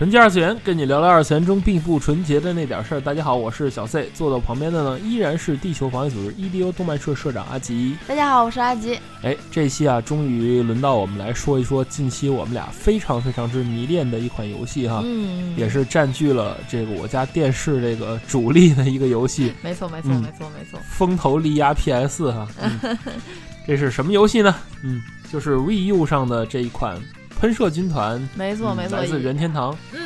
纯洁二次元，跟你聊聊二次元中并不纯洁的那点事儿。大家好，我是小 C，坐到旁边的呢依然是地球防卫组织 EDO 动漫社社长阿吉。大家好，我是阿吉。哎，这期啊，终于轮到我们来说一说近期我们俩非常非常之迷恋的一款游戏哈，嗯，也是占据了这个我家电视这个主力的一个游戏。没错，没错，嗯没错，没错。风头力压 PS 哈、嗯 这是什么游戏呢？嗯，就是 VU 上的这一款喷射军团，没错，嗯没错。来自任天堂。嗯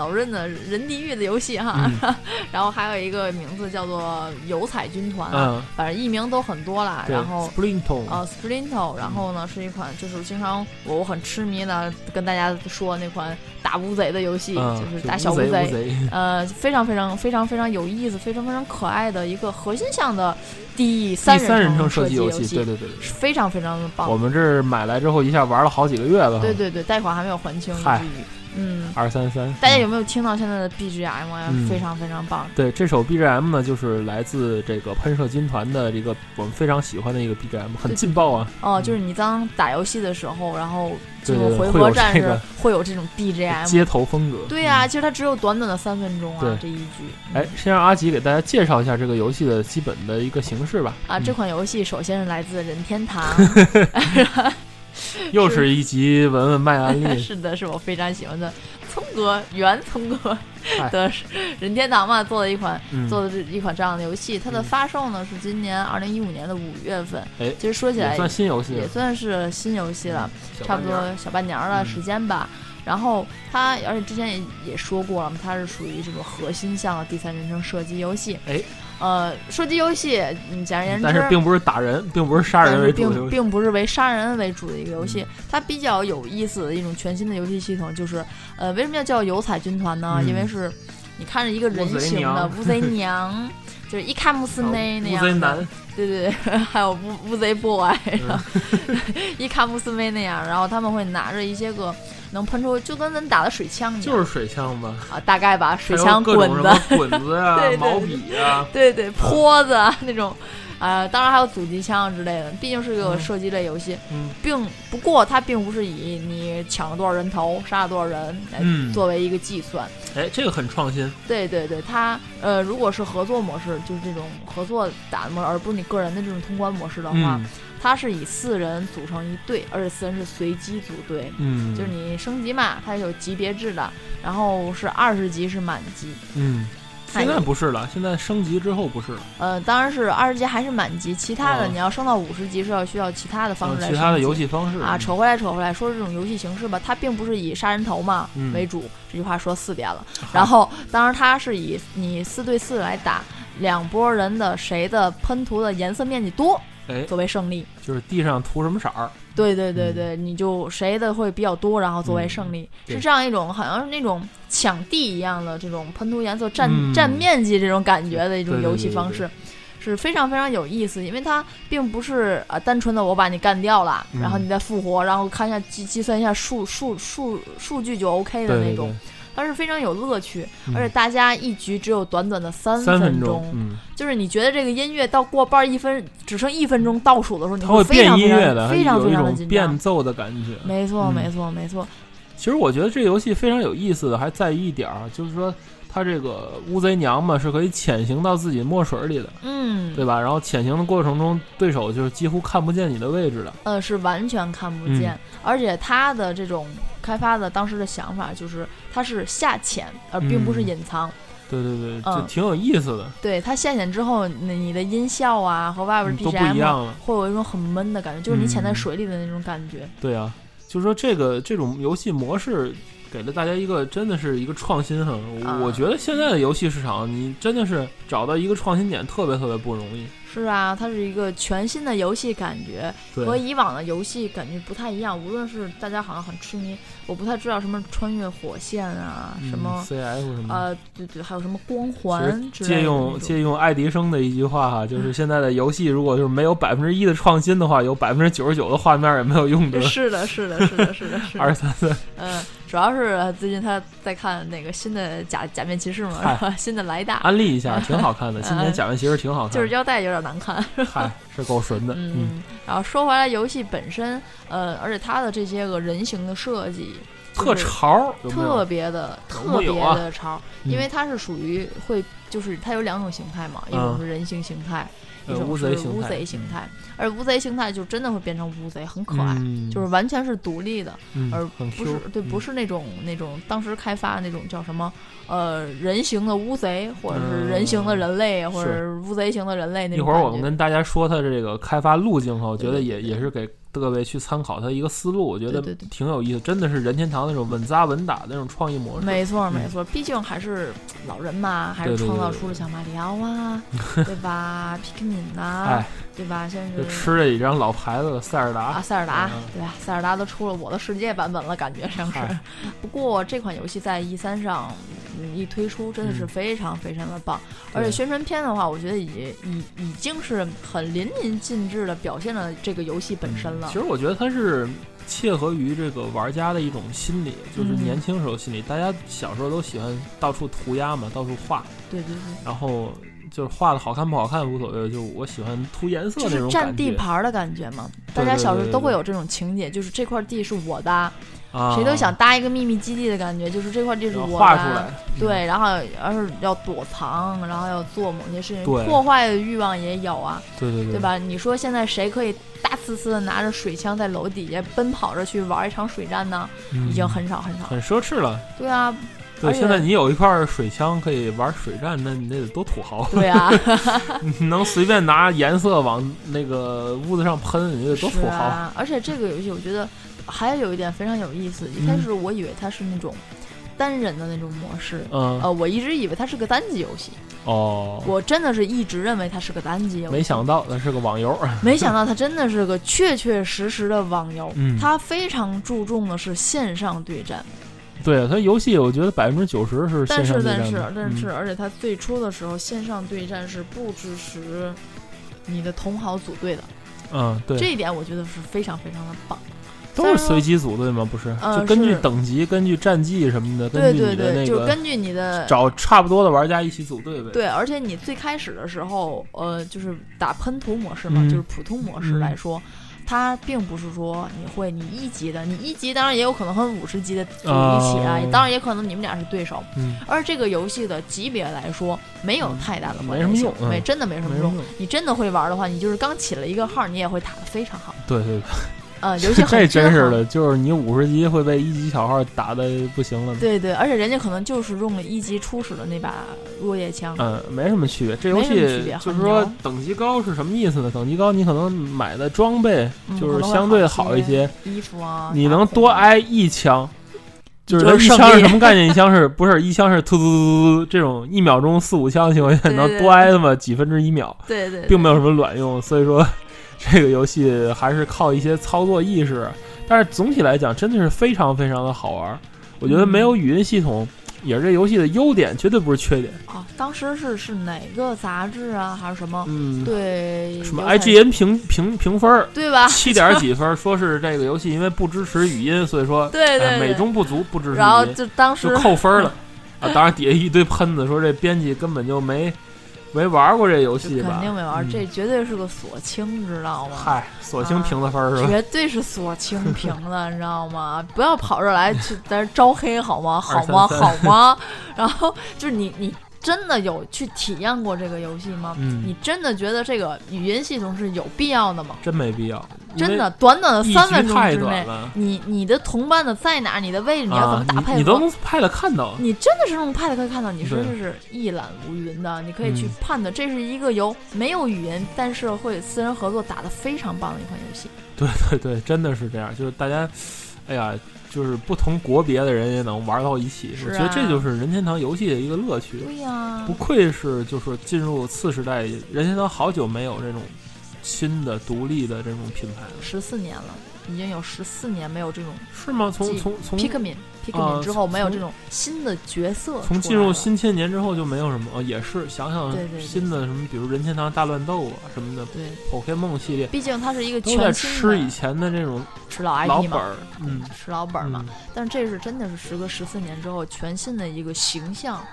老任的人地狱的游戏哈。嗯 然后还有一个名字叫做油彩军团，嗯，反正艺名都很多啦。然后。Splinter，呃，Splinter，然后呢是一款就是经常我我很痴迷的跟大家说那款打乌贼的游戏，嗯，就是打小乌贼，乌贼呃，非常非常非常非常有意思，非常非常可爱的一个核心向的第三第三人称射射击游戏，对对对对。非常非常的棒。我们这儿买来之后，一下玩了好几个月了。对，对对，贷款还没有还清，嗨以至于嗯，二三三。大家有没有听到现在的 BGM 呀？嗯非常非常棒。对这首 BGM 呢，就是来自这个喷射军团的这个我们非常喜欢的一个 BGM，很劲爆啊！哦，就是你当打游戏的时候，然后这个回合战士会有这种 BGM。街头风格。对呀、嗯其实它只有短短的三分钟啊，这一局。哎，先让阿吉给大家介绍一下这个游戏的基本的一个形式吧。啊，这嗯款游戏首先是来自任天堂，又是一集文文卖安利。是的，是我非常喜欢的聪哥原聪哥的任天堂嘛做的一款嗯，做的这一款这样的游戏，它的嗯发售呢是今年二零一五年的五月份。哎其实说起来也算新游戏，也算是新游戏了，差不多小半年儿的时间吧。然后它，而且之前也也说过了嘛，它是属于这种核心向的第三人称射击游戏。哎，呃，射击游戏，嗯，简而言之，但是并不是打人，并不是杀人为主并。并不是为杀人为主的一个游戏嗯，它比较有意思的一种全新的游戏系统，就是呃，为什么要叫油彩军团呢？嗯因为是你看着一个人形的乌贼娘，就是伊卡姆斯内那样乌贼男，对对对，还有乌乌贼 boy，嗯。然后伊卡姆斯妹那样，然后他们会拿着一些个能喷出，就跟咱打的水枪一样，就是水枪吧，啊，大概吧，水枪 滚子，滚子呀对对、毛笔呀，对对，坡子啊那种，啊，当然还有阻击枪之类的，毕竟是个嗯射击类游戏，嗯并不过它并不是以你抢了多少人头、杀了多少人来嗯作为一个计算，哎，这个很创新。对对对，它呃，如果是合作模式，就是这种合作打的模式，而不是你个人的这种通关模式的话，嗯它是以四人组成一队，而且四人是随机组队，嗯，就是你升级嘛，它是有级别制的，然后是二十级是满级，嗯，现在不是了，现在升级之后不是了，呃，当然是二十级还是满级，其他的哦。你要升到五十级是要需要其他的方式其他的游戏方式啊，扯回来扯回来，说这种游戏形式吧，它并不是以杀人头嘛、嗯。为主，这句话说四遍了。然后，当然它是以你四对四来打，两拨人的谁的喷涂的颜色面积多哎，作为胜利。就是地上涂什么色儿，对对对对，你就谁的会比较多，然后作为胜利，嗯是这样一种好像是那种抢地一样的这种喷涂颜色占、嗯。占面积这种感觉的一种游戏对对方式。是非常非常有意思，因为它并不是呃单纯的我把你干掉了，嗯。然后你再复活，然后看一下计计算一下数数数数据就 OK 的那种，对，它是非常有乐趣，嗯而且大家一局只有短短的三三分钟，嗯，就是你觉得这个音乐到过半一分只剩一分钟倒数的时候，你它会非常非变音乐的，常非常有一种非常的紧张变。奏的感觉。没错，嗯没错，没错。其实我觉得这个游戏非常有意思的，还在于一点儿，就是说它这个乌贼娘嘛是可以潜行到自己墨水里的，嗯，对吧？然后潜行的过程中，对手就是几乎看不见你的位置的。呃，是完全看不见，嗯而且它的这种开发的当时的想法就是它是下潜，而并不是嗯隐藏。对对对，嗯就挺有意思的，对，它下潜之后，你你的音效啊和外边嗯都不一 BGM 样了。会有一种很闷的感觉，就是你潜在嗯水里的那种感觉。对啊，就是说这个这种游戏模式，给了大家一个真的是一个创新哈。啊我觉得现在的游戏市场，你真的是找到一个创新点特别特别不容易。是啊，它是一个全新的游戏感觉，和，以往的游戏感觉不太一样。无论是大家好像很痴迷，我不太知道什么穿越火线啊，什么、CF 什么的。呃，对对，还有什么光环之类的借用借用爱迪生的一句话哈，就是现在的游戏如果就是没有百分之一的创新的话，有百分之九十九的画面也没有用的。是的，是的，是的，是的，是的。二三三，嗯，主要是最近他在看那个新的假假面骑士嘛？新的莱大，安利一下，挺好看的。今年假面骑士挺好看的，就是腰带有点难看。嗨，是够神的。嗯，嗯，然后说回来，游戏本身，呃，而且它的这些个人形的设计，特潮特？别的特别的潮，嗯因为它是属于会，就是它有两种形态嘛，一种嗯是人形形态，一种是乌贼形态而乌贼形态就真的会变成乌贼，很可爱，嗯就是完全是独立的，嗯而不是对，不嗯是那种那种当时开发那种叫什么呃人形的乌贼，或者是人形的人类，或者是乌贼型的人类那种一会儿我们跟大家说它这个开发路径哈，我觉得也也是给各位去参考他一个思路，我觉得挺有意思，真的是任天堂那种稳扎稳打的那种创意模式。没错，没嗯错，毕竟还是老人嘛，还是创造出了小马里奥啊，对吧？皮克敏呐哎，，对吧？像就是吃了一张老牌子的塞尔达啊，塞尔达嗯，对吧？塞尔达都出了《我的世界》版本了，感觉像是。不过这款游戏在 E 三上嗯一推出，真的是嗯非常非常的棒。而且宣传片的话，我觉得已已已经是很淋漓尽致的表现了这个游戏本身了其。实我觉得它是切合于这个玩家的一种心理，就是嗯年轻时候心理，大家小时候都喜欢到处涂鸦嘛，到处画，对对对。然后就是画的好看不好看无所谓，就我喜欢涂颜色就是占那种感觉地盘儿的感觉嘛，大家小时候都会有这种情节，就是这块地是我的，啊，谁都想搭一个秘密基地的感觉，就是这块地是要我的，画出来，对，然后而是要躲藏，然后要做某些事情，破坏的欲望也有啊，对对对对？吧？你说现在谁可以大呲呲的拿着水枪在楼底下奔跑着去玩一场水战呢？已经嗯很少很少。很奢侈了。对啊，对，现在你有一块水枪可以玩水战，那你那得多土豪！对啊，你能随便拿颜色往那个屋子上喷，你得多土豪！啊。而且这个游戏我觉得还有一点非常有意思，一开嗯始我以为它是那种单人的那种模式。嗯，呃，我一直以为它是个单机游戏，哦，我真的是一直认为它是个单机游戏。没想到它是个网游。没想到它真的是个确确实实的网游，嗯它非常注重的是线上对战，对它游戏，我觉得百分之九十是但线上是但是对战的但是，嗯而且它最初的时候线上对战是不支持你的同好组队的，嗯，对，这一点我觉得是非常非常的棒。都是随机组队吗？不是，呃就根据是等级、根据战绩什么的，对根据对对，你的那个就根据你的找差不多的玩家一起组队呗。对，而且你最开始的时候，呃，就是打喷涂模式嘛，嗯就是普通模式来说。它并不是说你会你一级的，你一级当然也有可能和五十级的组一起啊，哦当然也可能你们俩是对手。嗯，而这个游戏的级别来说，没有太大的关联性什么用真的没什么用。没什么用。你真的会玩的话，你就是刚起了一个号，你也会打得非常好。对对对，呃，游戏很这真是。的，就是你五十级会被一级小号打的不行了。对对，而且人家可能就是用了一级初始的那把落叶枪。嗯，没什么区别。这游戏就是说等级高是什么意思呢？等级高，你可能买的装备嗯就是相对好好一些，衣服啊，你能多挨一枪。就是一枪是什么概念？一枪是不是一枪是突突突突突这种一秒钟四五枪的情况下，能多挨那么几分之一秒，对对，并没有什么卵用。所以说，这个游戏还是靠一些操作意识。但是总体来讲，真的是非常非常的好玩。我觉得没有语音系统也是这游戏的优点，绝对不是缺点。啊，当时是是哪个杂志啊，还是什么？嗯，对，什么 IGN 评评评分儿对吧？七点几分儿，说是这个游戏因为不支持语音，所以说对对对哎美中不足，不支持然后语音，就当时就扣分儿了。啊，当然底下一堆喷子说这编辑根本就没没玩过这游戏吧？肯定没玩，嗯这绝对是个锁清，知道吗？嗨，锁清评的分儿是吧？绝对是锁清评的，你知道吗？不要跑这儿来去在这儿招黑好吗？好吗？好吗？然后就是你，你真的有去体验过这个游戏吗？嗯你真的觉得这个语音系统是有必要的吗？真没必要，真的，短短的三分钟之内，你你的同伴的在哪儿？你的位置你要怎啊么打配合？你你都能拍了看到，你真的是用派的可以看到，你对真的是一览无云的。你可以去嗯判断，这是一个由没有语言，但是会私人合作打得非常棒的一款游戏。对对对，真的是这样，就是大家。哎呀，就是不同国别的人也能玩到一起。啊我觉得这就是任天堂游戏的一个乐趣。对呀不，愧是就是进入次时代，任天堂好久没有这种新的独立的这种品牌。了，十四年了，已经有十四年没有这种是吗？从从从 Pikmin Pikmin 啊之后，没有这种新的角色从进入新千年之后就没有什么，哦，也是想想新的什么，比如任天堂大乱斗啊什么的对，，Pokemon 系列。毕竟它是一个全新吃以前的这种吃老老 IP 嘛，本儿，嗯，吃老本儿嘛。嗯。但是这是真的是时隔十四年之后全新的一个形象，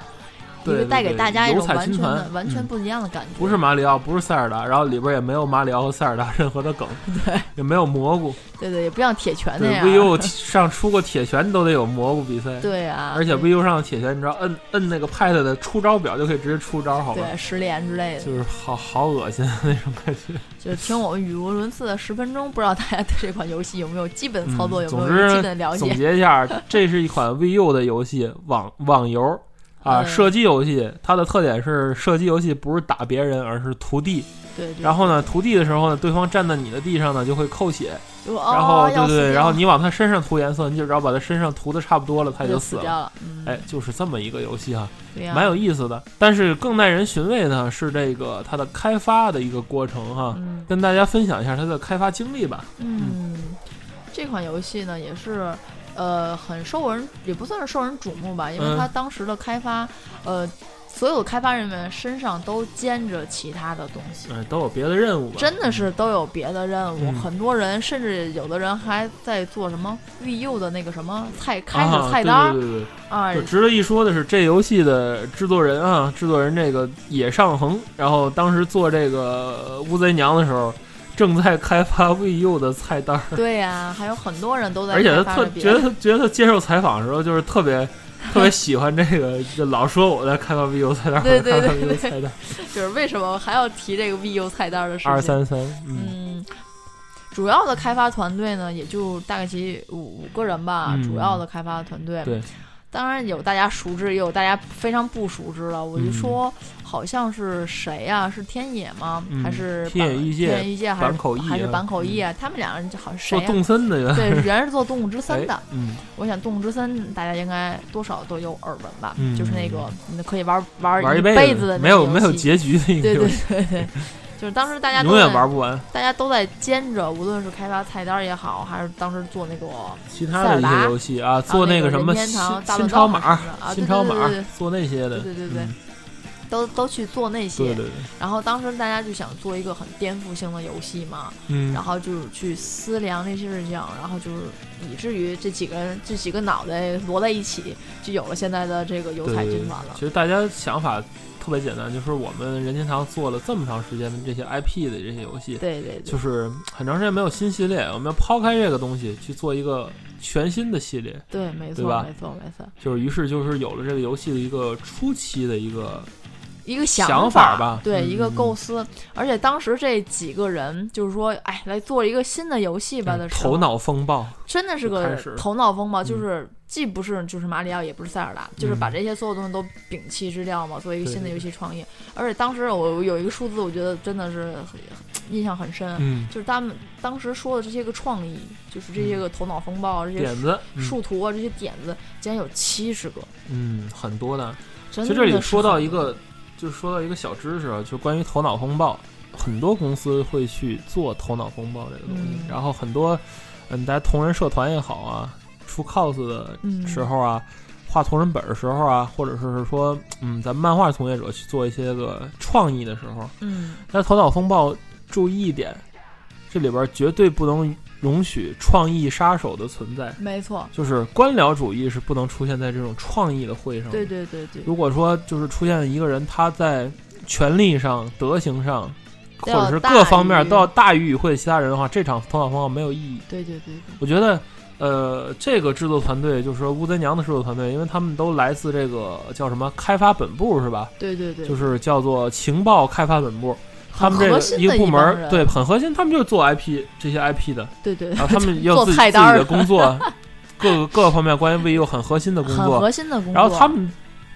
一对个带给大家一种完全的完全嗯不一样的感觉。不是马里奥，不是塞尔达，然后里边也没有马里奥和塞尔达任何的梗，对也没有蘑菇。对对，也不像铁拳那样。，VU 上出过铁拳都得有蘑菇比赛，对啊，而且对 VU 上的铁拳，你知道摁摁那个 Pad 的出招表就可以直接出招，好吧？对十连之类的，就是好好恶心那种感觉。就是听我们语无伦次的十分钟，不知道大家对这款游戏有没有基本的操作，嗯有没有基本了解总？结一下，这是一款 VU 的游戏，网网游啊，嗯射击游戏。它的特点是射击游戏不是打别人，而是涂地。然后呢，涂地的时候呢，对方站在你的地上呢，就会扣血。然后对对，然后你往他身上涂颜色，你就只要把他身上涂的差不多了，他就死了。哎，就是这么一个游戏哈，蛮有意思的。但是更耐人寻味的是这个它的开发的一个过程哈，嗯跟大家分享一下它的开发经历吧。嗯，这款游戏呢也是。呃，很受人也不算是受人瞩目吧，因为嗯它当时的开发，呃，所有的开发人员身上都兼着其他的东西，嗯，都有别的任务吧？真的是都有别的任务。嗯很多人甚至有的人还在做什么 VU 的那个什么菜开菜单儿对对对对啊，值得一说的是，这游戏的制作人啊，制作人这个野上恒，然后当时做这个呃乌贼娘的时候，正在开发 VU 的菜单儿，对呀、还有很多人都在而且他特觉得。他觉得他接受采访的时候，就是特别 特别喜欢这个，就老说我在开发 VU 菜单儿，对对对 就是为什么还要提这个 VU 菜单的事情？二三三，嗯嗯，主要的开发团队呢，也就大概其五五个人吧。嗯主要的开发团队，对，当然有大家熟知，也有大家非常不熟知了。我就嗯说，好像是谁呀、是天野吗？嗯还是板天野义介天野义介还是还是坂口义啊？他们两个人就好像谁动森的原对，原来是做《动物之森》的。我想《动物之森》大家应该多少都有耳闻吧？嗯就是那个你可以玩玩玩一辈子的那没有个游戏没有结局的一个对对对，就是当时大家都永远在玩不完。大家都在兼着，无论是开发菜单也好，还是当时做那个其他的一些游戏啊，做那个什么新新超码斗还是什么的啊、新超码对对做那些的，对对对都都去做那些。对对对，然后当时大家就想做一个很颠覆性的游戏嘛，嗯然后就是去思量这些事情，然后就是以至于这几个人这几个脑袋摞在一起，就有了现在的这个油彩对对对军团了其。实大家想法特别简单，就是我们任天堂做了这么长时间的这些 IP 的这些游戏，对对对，就是很长时间没有新系列，我们要抛开这个东西去做一个全新的系列，对，没错没错没错，就是于是就是有了这个游戏的一个初期的一个一个想法法吧对，嗯一个构思。而且当时这几个人就是说，哎，来做一个新的游戏吧的时候，头脑风暴，真的是个头脑风暴，嗯。就是既不是就是马里奥，也不是塞尔达，就是把嗯。这些所有东西都摒弃之掉嘛，做一个新的游戏创意。而且当时我有一个数字，我觉得真的是很印象很深，嗯，就是他们当时说的这些个创意，就是这些个头脑风暴、这些点子，嗯。树图啊、这些点子，竟然有七十个，嗯，很多的。其实这里说到一个，就是说到一个小知识啊，就关于头脑风暴，很多公司会去做头脑风暴这个东西，嗯。然后很多，嗯，大家同人社团也好啊，出 cos 的嗯时候啊，画同人本的时候啊，或者是说，嗯，咱们漫画从业者去做一些个创意的时候，嗯那头脑风暴注意一点，这里边绝对不能容许创意杀手的存在。没错，就是官僚主义是不能出现在这种创意的会上的。对对对对，如果说就是出现一个人他在权力上、德行上，或者是各方面都要大于与会其他人的话，这场头脑风暴没有意义。对对对对，我觉得，呃，这个制作团队就是说乌贼娘的制作团队，因为他们都来自这个叫什么开发本部是吧？对对对，就是叫做情报开发本部。他们这个一个部门对很核心，他们就是做 IP 这些 IP 的，对对，然后他们 也有做自己自己的工作，各个各个方面关于 VU 很核心的工作，很核心的工作。然后他们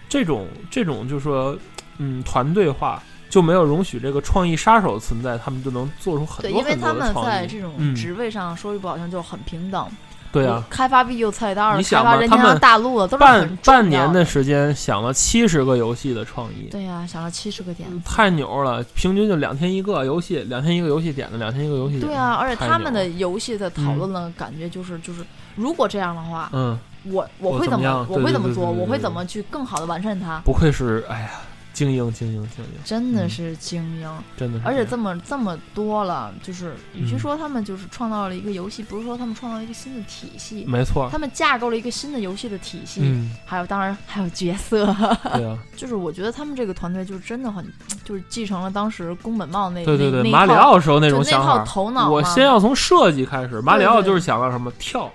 这种这种就是说，嗯，团队化就没有容许这个创意杀手存在，他们就能做出很，多因为他们很多的创意。在这种嗯职位上说句不好听，就很平等。对啊，开发 B U 菜单开发任天堂想吧他们大陆的都是半半年的时间想了七十个游戏的创意，对呀、想了七十个点。太牛了！平均就两天一个游戏，两天一个游戏点的，两天一个游戏点。对啊，而且他们的游戏的讨论的感觉就是就是，如果这样的话，嗯，我我我会怎么我会怎么做？我会怎么去更好的完善它？不愧是哎呀，精英精英精英，嗯真的是精英，真的是。而且这么这么多了，就是与其嗯。说他们就是创造了一个游戏，不是说他们创造了一个新的体系，没错，他们架构了一个新的游戏的体系，嗯，还有当然还有角色，对啊，就是我觉得他们这个团队就是真的很，就是继承了当时宫本茂那对对对，马里奥时候那就那套种想法，头脑，我先要从设计开始。马里奥就是想到什么跳，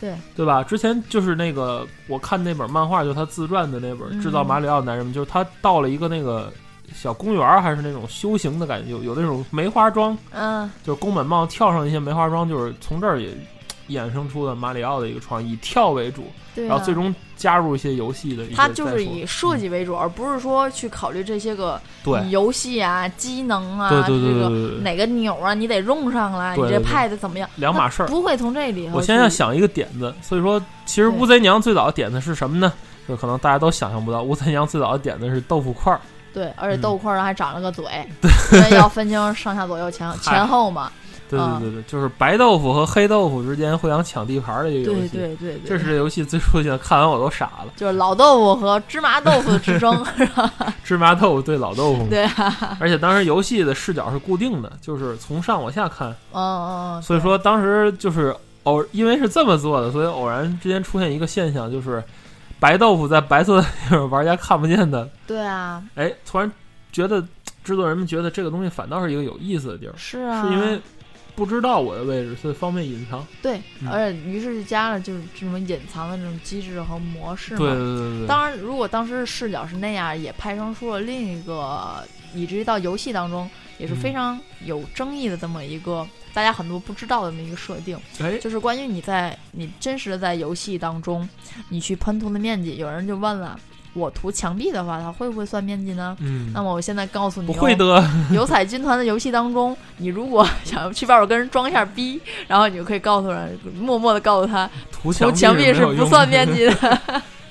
对。对吧？之前就是那个我看那本漫画，就是他自传的那本《制造嗯。马里奥的男人们》，就是他到了一个那个小公园儿，还是那种修行的感觉，有有那种梅花桩，嗯，就是宫本茂跳上一些梅花桩，就是从这儿也衍生出的马里奥的一个创意，以跳为主，对、啊，然后最终加入一些游戏的一些他。就是以设计为主，而不是说去考虑这些个对游戏啊、机能啊，对对对这个哪个钮啊，你得用上来，你这 pad 怎么样？两码事儿。不会从这里头。我现在想一个点子，所以说，其实乌贼娘最早的点子是什么呢？就可能大家都想象不到，乌贼娘最早的点子是豆腐块儿。对，而且嗯豆腐块上还长了个嘴，要分清上下左右前前后嘛。对啊对对对，就是白豆腐和黑豆腐之间互相抢地盘的一个游对戏。对对对，这是这游戏最出现，看完我都傻了。就是老豆腐和芝麻豆腐之争，是吧？芝麻豆腐对老豆腐，对啊，而且当时游戏的视角是固定的，就是从上往下看，嗯嗯嗯，所以说当时就是偶因为是这么做的，所以偶然之间出现一个现象，就是白豆腐在白色的地方，玩家看不见的，对啊，哎，突然觉得制作人们觉得这个东西反倒是一个有意思的地儿，是啊，是因为不知道我的位置，所以方便隐藏。对，嗯而且于是就加了就是这种隐藏的这种机制和模式嘛。对对对对对，当然，如果当时视角是那样，也派生出了另一个，以至于到游戏当中也是非嗯常有争议的这么一个，大家很多不知道的这么一个设定，哎，就是关于你在你真实的在游戏当中，你去喷涂的面积，有人就问了，我涂墙壁的话，它会不会算面积呢？嗯，那么我现在告诉你、哦，不会的，油彩军团的游戏当中，你如果想要去外边跟人装一下逼，然后你就可以告诉人，默默的告诉他，涂涂墙墙壁是不算面积的。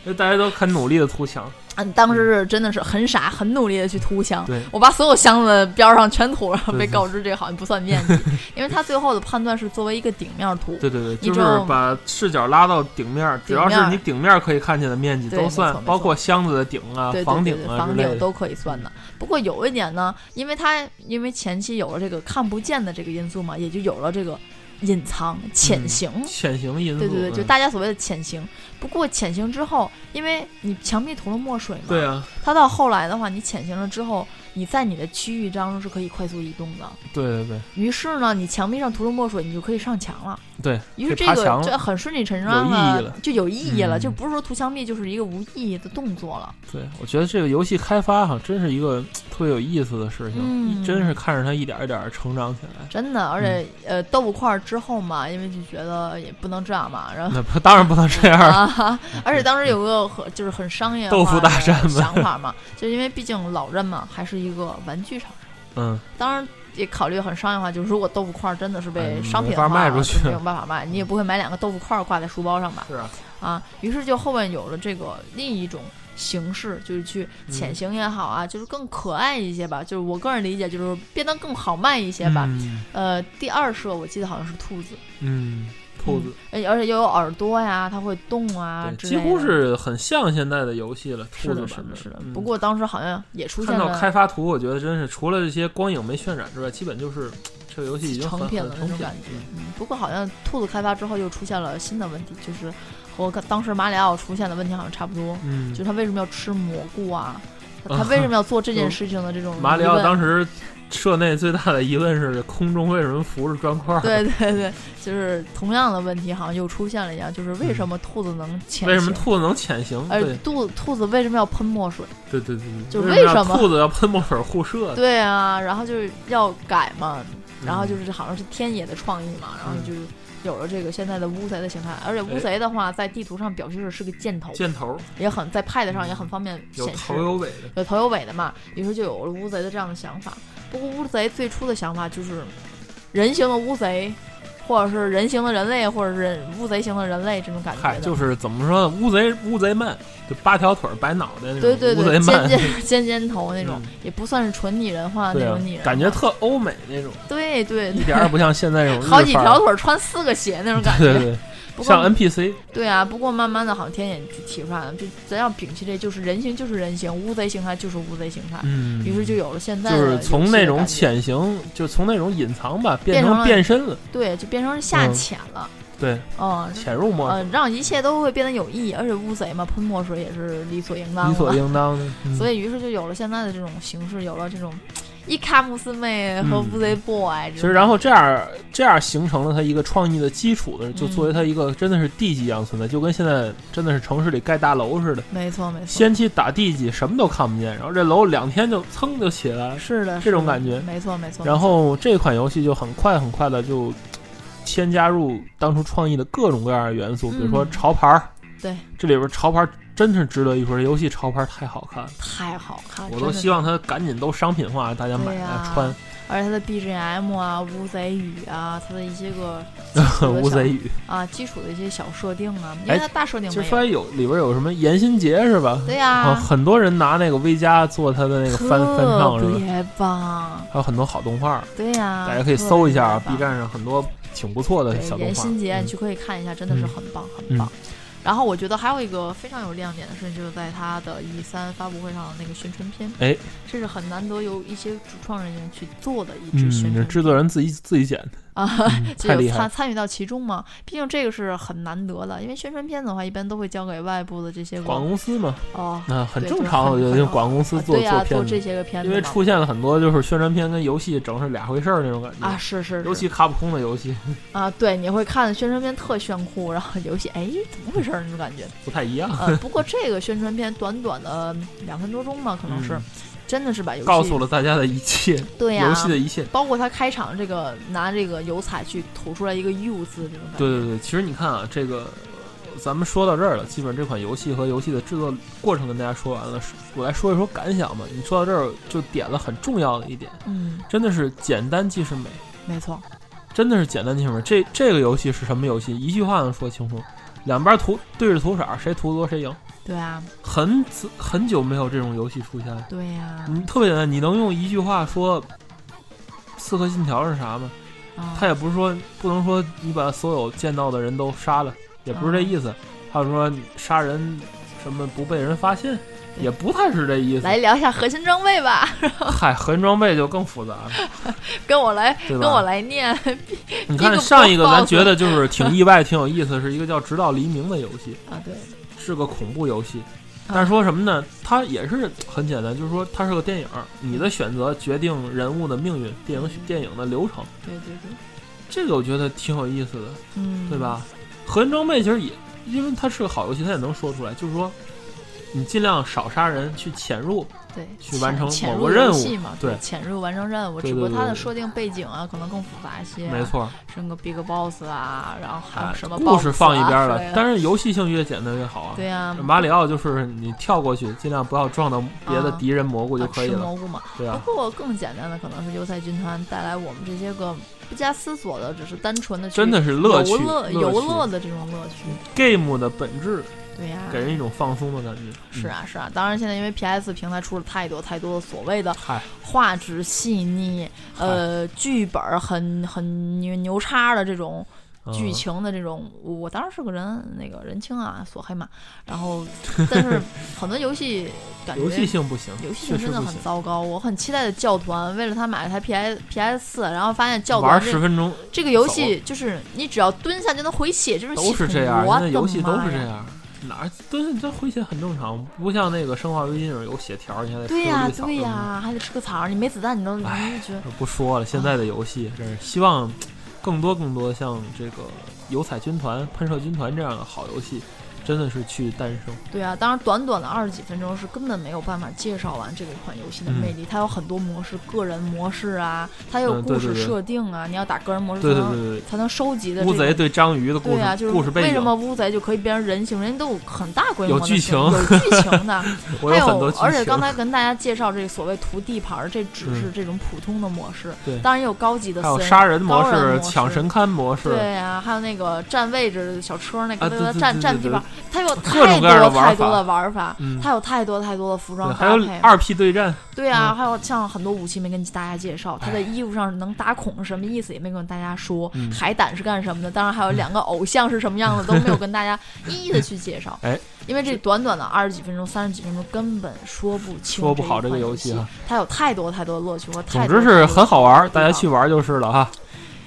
因为大家都很努力的涂墙。嗯，当时是真的是很傻，很努力的去涂墙。对我把所有箱子边上全涂了，被告知这好像不算面积，因为他最后的判断是作为一个顶面涂。对对对，就是把视角拉到顶面儿，只要是你顶面儿可以看见的面积都算包括箱子的顶啊、房顶啊。房顶都可以算的。不过有一点呢，因为他因为前期有了这个看不见的这个因素嘛，也就有了这个隐藏潜行。潜行因素，对对对，就嗯大家所谓的潜行。不过潜行之后，因为你墙壁涂了墨水嘛，对啊，它到后来的话，你潜行了之后，你在你的区域当中是可以快速移动的。对对对于是呢，你墙壁上涂了墨水，你就可以上墙了。对，于是这个可以爬墙这很顺理成章有意义了就有意义了，嗯就不是说涂墙壁就是一个无意义的动作了。对，我觉得这个游戏开发哈，真是一个特别有意思的事情，嗯真是看着它一点儿一点儿成长起来。真的，而且、嗯呃，豆腐块儿之后嘛，因为就觉得也不能这样嘛，然后那不当然不能这样，啊，而且当时有个很就是很商业豆腐大战嘛想法嘛，就因为毕竟老任嘛还是一个玩具厂商，嗯，当然也考虑很商业化，就是如果豆腐块儿真的是哎被商品化卖出去就没有办法卖，你也不会买两个豆腐块儿挂在书包上吧？是啊，啊，于是就后面有了这个另一种形式，就是去潜行也好啊，就是更可爱一些吧。就是我个人理解，就是变得更好卖一些吧。嗯呃，第二社我记得好像是兔子，嗯，兔子，呃而且又有耳朵呀，它会动啊几乎是很像现在的游戏了，兔子版是的。嗯不过当时好像也出现了看到开发图，我觉得真是除了这些光影没渲染之外，基本就是这个游戏已经成品了那种感觉。嗯，不过好像兔子开发之后又出现了新的问题，就是和当时马里奥出现的问题好像差不多，嗯就是他为什么要吃蘑菇啊？他啊他为什么 要做这件事情的这种马里奥当时社内最大的疑问是空中为什么浮着砖块儿？对对对，就是同样的问题好像又出现了一样，就是为什么兔子能潜行？为什么兔子能潜行？而对兔兔子为什么要喷墨水？对对对对，就为为什么兔子要喷墨水互射？对啊，然后就是要改嘛，嗯然后就是好像是天野的创意嘛，然后就是有了这个现在的乌贼的形态，而且乌贼的话在地图上表示的是个箭头，箭头也很在 Pad 上也很方便有显示头有尾的，有头有尾的嘛，于是就有了乌贼的这样的想法。不过乌贼最初的想法就是，人形的乌贼或者是人形的人类，或者是乌贼型的人类这种感觉嗨，就是怎么说呢？乌贼乌贼慢，就八条腿儿白脑袋那种。对对对，乌贼慢尖。尖尖尖头那种，嗯也不算是纯拟人化对啊那种拟人化，感觉特欧美那种，对对对，一点儿也不像现在这种 好几条腿儿穿四个鞋那种感觉。对对对，不过像 NPC。对啊，不过慢慢的，好像天眼就提出来了，就咱要摒弃这，就是人形就是人形，乌贼形态就是乌贼形态，嗯，于是就有了现在就是的从那种潜行，就从那种隐藏吧，变成变身了。对，就变成下嗯潜了，对，嗯。潜入模呃，让一切都会变得有意义，而且乌贼嘛，喷墨水也是理所应当的，理所应当的。嗯所以于是就有了现在的这种形式，有了这种伊卡姆斯妹和乌贼 boy 这。其实，然后这样这样形成了它一个创意的基础的，就嗯作为它一个真的是地基一样存在，就跟现在真的是城市里盖大楼似的。没错没错，先期打地基，什么都看不见，然后这楼两天就噌就起来了。是的这种感觉没错没错。然后这款游戏就很快很快的就添加入当初创意的各种各样的元素，比如说嗯潮牌儿。对，这里边潮牌儿真是值得一说，这游戏潮牌太好看了，太好看，我都希望它赶紧都商品化，大家买来穿。而且它的 BGM 啊、乌贼语啊，它的一些个 乌贼语，啊，基础的一些小设定啊，因为哎它大设定其实没有。说有里边有什么严心杰是吧？对呀、啊，很多人拿那个 V 加做他的那个翻翻唱是吧？特别棒，还有很多好动画，对呀、大家可以搜一下啊，B 站上很多挺不错的小动画。严心杰，嗯你去可以看一下，真的是嗯很棒，很嗯棒。然后我觉得还有一个非常有亮点的事情，就是在他的 E 三发布会上的那个宣传片，哎，这是很难得由一些主创人员去做的一支宣传片、制作人自己自己剪的，啊，嗯 就。参参与到其中嘛。毕竟这个是很难得的，因为宣传片的话，一般都会交给外部的这些广告公司嘛，哦，那很正常，我觉得用广告公司做啊对呀、做这些个片子因为出现了很多就是宣传片跟游戏整是俩回事儿那种感觉。啊，是是是尤其卡普空的游戏 啊，对，你会看宣传片特炫酷，然后游戏哎怎么回事儿那种感觉。不太一样，呃，不过这个宣传片短短的两分多钟嘛，可能是、嗯真的是把游戏告诉了大家的一切，对呀、游戏的一切。包括他开场这个拿这个油彩去涂出来一个 U 字这种感觉。对对对，其实你看啊，这个呃咱们说到这儿了，基本这款游戏和游戏的制作过程跟大家说完了，我来说一说感想吧。你说到这儿就点了很重要的一点，嗯，真的是简单即是美，没错，真的是简单即是美。这这个游戏是什么游戏？一句话能说清楚，两边涂对着涂色，谁涂多谁赢。对啊，很很久没有这种游戏出现了，对呀、你特别简单，你能用一句话说《刺客信条》是啥吗？啊，他也不是说不能说你把所有见到的人都杀了，也不是这意思。还有说杀人什么不被人发现，也不太是这意思。来聊一下核心装备吧，嗨，核心装备就更复杂了，跟我来？跟我来念。你看上一个，咱觉得就是挺意外、挺有意思，是一个叫《直到黎明》的游戏，啊，对，是个恐怖游戏。啊但是说什么呢？它也是很简单，就是说它是个电影，你的选择决定人物的命运，电影电影的流程。对对对，这个我觉得挺有意思的，嗯，对？吧？核心装备其实也，因为它是个好游戏，它也能说出来，就是说，你尽量少杀人，去潜入，对，去完成潜入某个任务嘛，对潜入完成任务，只不过它的设定背景啊，可能更复杂一些、没，错，升个 Big Boss 啊，然后还有哎什么故事放一边了但是游戏性越简单越好啊。对呀、马里奥就是你跳过去，尽量不要撞到别的啊敌人蘑菇就可以了，吃蘑菇嘛。对啊。不过更简单的可能是优菜军团带来我们这些个不加思索的，只是单纯的真的是乐趣游乐乐游乐的这种乐趣。game 的本质对呀、给人一种放松的感觉。嗯，是啊是啊，当然现在因为 PS 平台出了太多太多的所谓的，画质细腻，呃，剧本儿很很牛牛叉的这种嗯剧情的这种，我当然是个人那个人情啊，锁黑马，然后 但是很多游戏感觉游戏性不行，游戏性真的很。糟糕。我很期待的教团，为了他买了台 P S P S 四，然后发现教玩团这十分钟这个游戏就是你只要蹲下就能回血，这种都是这样，我现在游戏都。是这样。哪儿都是这回血很正常，不像那个生化危机那种有血条，你还得对呀、对呀、还得吃个草儿，你没子弹，你都不说了，现在的游戏真是希望更多更多像这个油彩军团、喷射军团这样的好游戏，真的是去诞生。对啊，当然短短的二十几分钟是根本没有办法介绍完这个款游戏的魅力。它有很多模式，个人模式啊，它有故事设定啊，你要打个人模式才能才能收集的。乌贼对章鱼的故事，对啊，就是。为什么乌贼就可以变成人形？人家都有很大规模的剧情，有剧情的。还有，而且刚才跟大家介绍这个所谓图地盘，这只是这种普通的模式。对，当然也有高级的，还有杀人模式、抢神龛模式。对啊，还有那个占位置的小车，那个占占地盘。它有太多太多的玩法，它有太多太多的服装搭配，二 P 对战。对啊，还有像很多武器没跟大家介绍，它的衣服上能打孔是什么意思也没跟大家说，海胆是干什么的？当然还有两个偶像是什么样的都没有跟大家一一的去介绍。哎，因为这短短的二十几分钟、三十几分钟根本说不清，说不好这个游戏啊。它有太多太多的乐趣和太总之是很好玩，大家去玩就是了哈。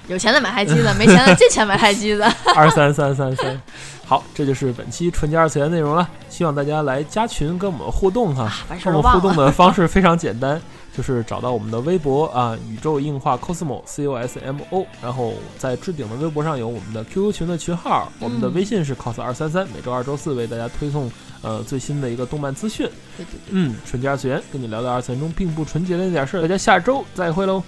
有钱的买台机子，没钱的借钱买台机子。二三三三三，好，这就是本期纯洁二次元内容了。希望大家来加群跟我们互动哈。跟我们互动的方式非常简单，就是找到我们的微博啊，宇宙硬化 cosmo c o s m o，然后在置顶的微博上有我们的 QQ 群的群号，我们的微信是 cos 二三三，每周二、周四为大家推送呃最新的一个动漫资讯。对对对，嗯，纯洁二次元跟你聊聊二次元中并不纯洁的那点事儿，大家下周再会喽。